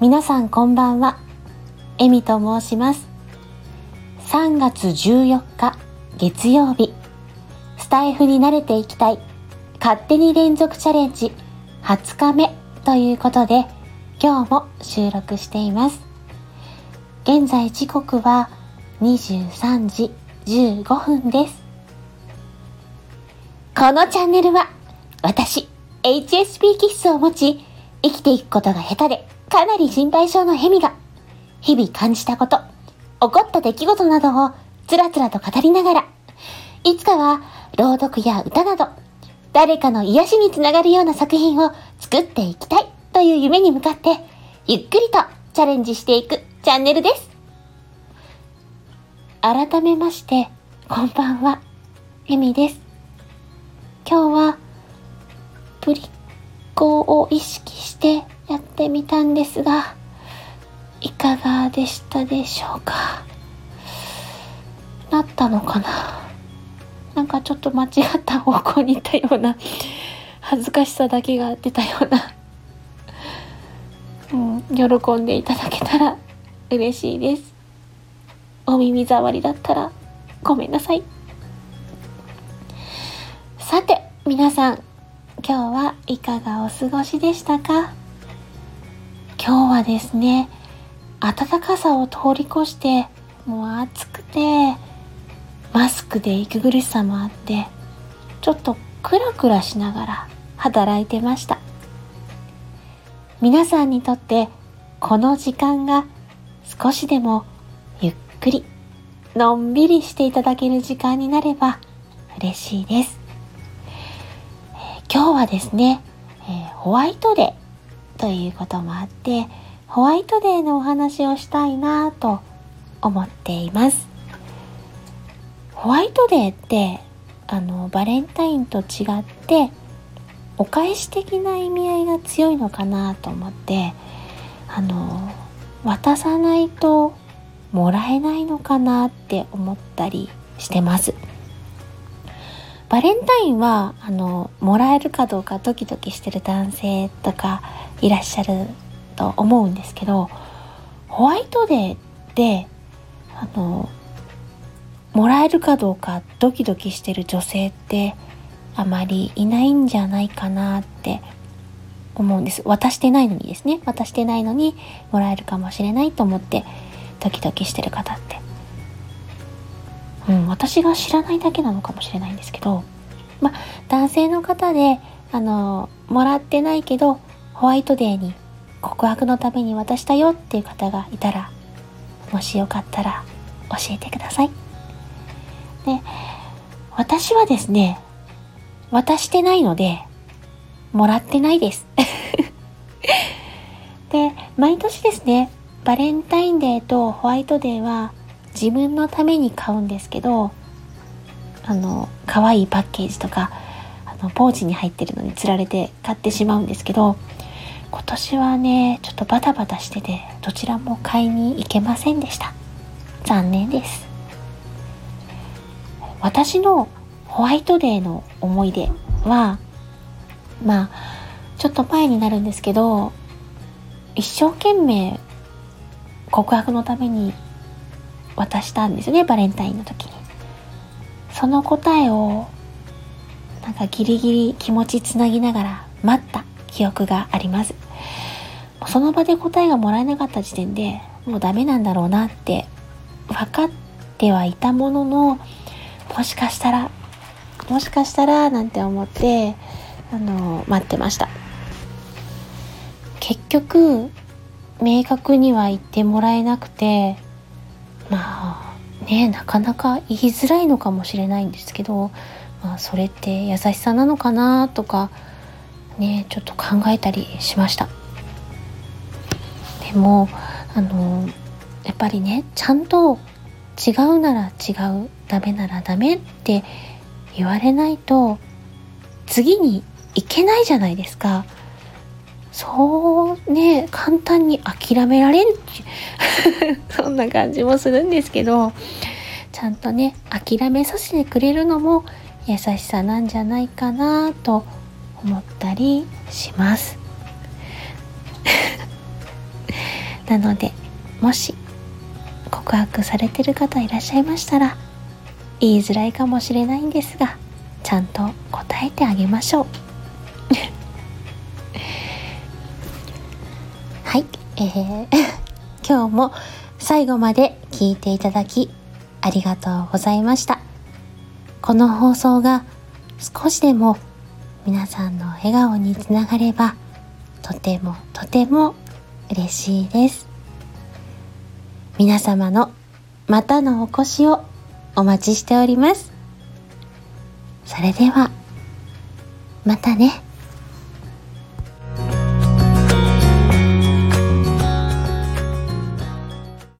皆さんこんばんは。エミと申します。3月14日月曜日、スタイフに慣れていきたい、勝手に連続チャレンジ20日目ということで、今日も収録しています。現在時刻は23時15分です。このチャンネルは、私、HSP 気質を持ち、生きていくことが下手で、かなり心配性のヘミが、日々感じたこと、起こった出来事などをつらつらと語りながら、いつかは朗読や歌など、誰かの癒しにつながるような作品を作っていきたいという夢に向かって、ゆっくりとチャレンジしていくチャンネルです。改めまして、こんばんは、エミです。今日は、ですが、いかがでしたでしょうか？なったのかな？なんかちょっと間違った方向に行ったような、恥ずかしさだけが出たような、うん、喜んでいただけたら嬉しいです。お耳障りだったらごめんなさい。さて、皆さん、今日はいかがお過ごしでしたか？今日はですね、暖かさを通り越して、もう暑くて、マスクで息苦しさもあって、ちょっとクラクラしながら働いてました。皆さんにとってこの時間が少しでもゆっくりのんびりしていただける時間になれば嬉しいです。えー、今日はですね、えー、ホワイトデーということもあって、ホワイトデーのお話をしたいなと思っています。ホワイトデーって、あの、バレンタインと違って、お返し的な意味合いが強いのかなと思って、あの、渡さないともらえないのかなって思ったりしてます。バレンタインは、あの、もらえるかどうかドキドキしてる男性とかいらっしゃると思うんですけど、ホワイトデーって、あの、もらえるかどうかドキドキしてる女性ってあまりいないんじゃないかなって思うんです。渡してないのにですね。渡してないのにもらえるかもしれないと思ってドキドキしてる方って。うん、私が知らないだけなのかもしれないんですけど、まあ男性の方で、あの、もらってないけど、ホワイトデーに告白のために渡したよっていう方がいたら、もしよかったら教えてください。で、私はですね、渡してないので、もらってないです。で、毎年ですね、バレンタインデーとホワイトデーは自分のために買うんですけど、あの、可愛いパッケージとか、あの、ポーチに入ってるのにつられて買ってしまうんですけど、今年はね、ちょっとバタバタしてて、どちらも買いに行けませんでした。残念です。私のホワイトデーの思い出は、まあ、ちょっと前になるんですけど、一生懸命告白のために渡したんですよね、バレンタインの時に。その答えを、なんかギリギリ気持ちつなぎながら待った記憶があります。その場で答えがもらえなかった時点でもうダメなんだろうなって分かってはいたものの、もしかしたら、もしかしたらなんて思って、あの、待ってました。結局、明確には言ってもらえなくてまあねなかなか言いづらいのかもしれないんですけど、まあ、それって優しさなのかなとかねちょっと考えたりしましたでもあのやっぱりねちゃんと違うなら違うダメならダメって言われないと次に行けないじゃないですか。そうね、簡単に諦められん そんな感じもするんですけど、ちゃんとね、諦めさせてくれるのも優しさなんじゃないかなと思ったりします。なのでもし告白されてる方いらっしゃいましたら言いづらいかもしれないんですがちゃんと答えてあげましょうはい、えー、今日も最後まで聞いていただきありがとうございました。この放送が少しでも皆さんの笑顔につながればとてもとても嬉しいです。皆様のまたのお越しをお待ちしております。それではまたね。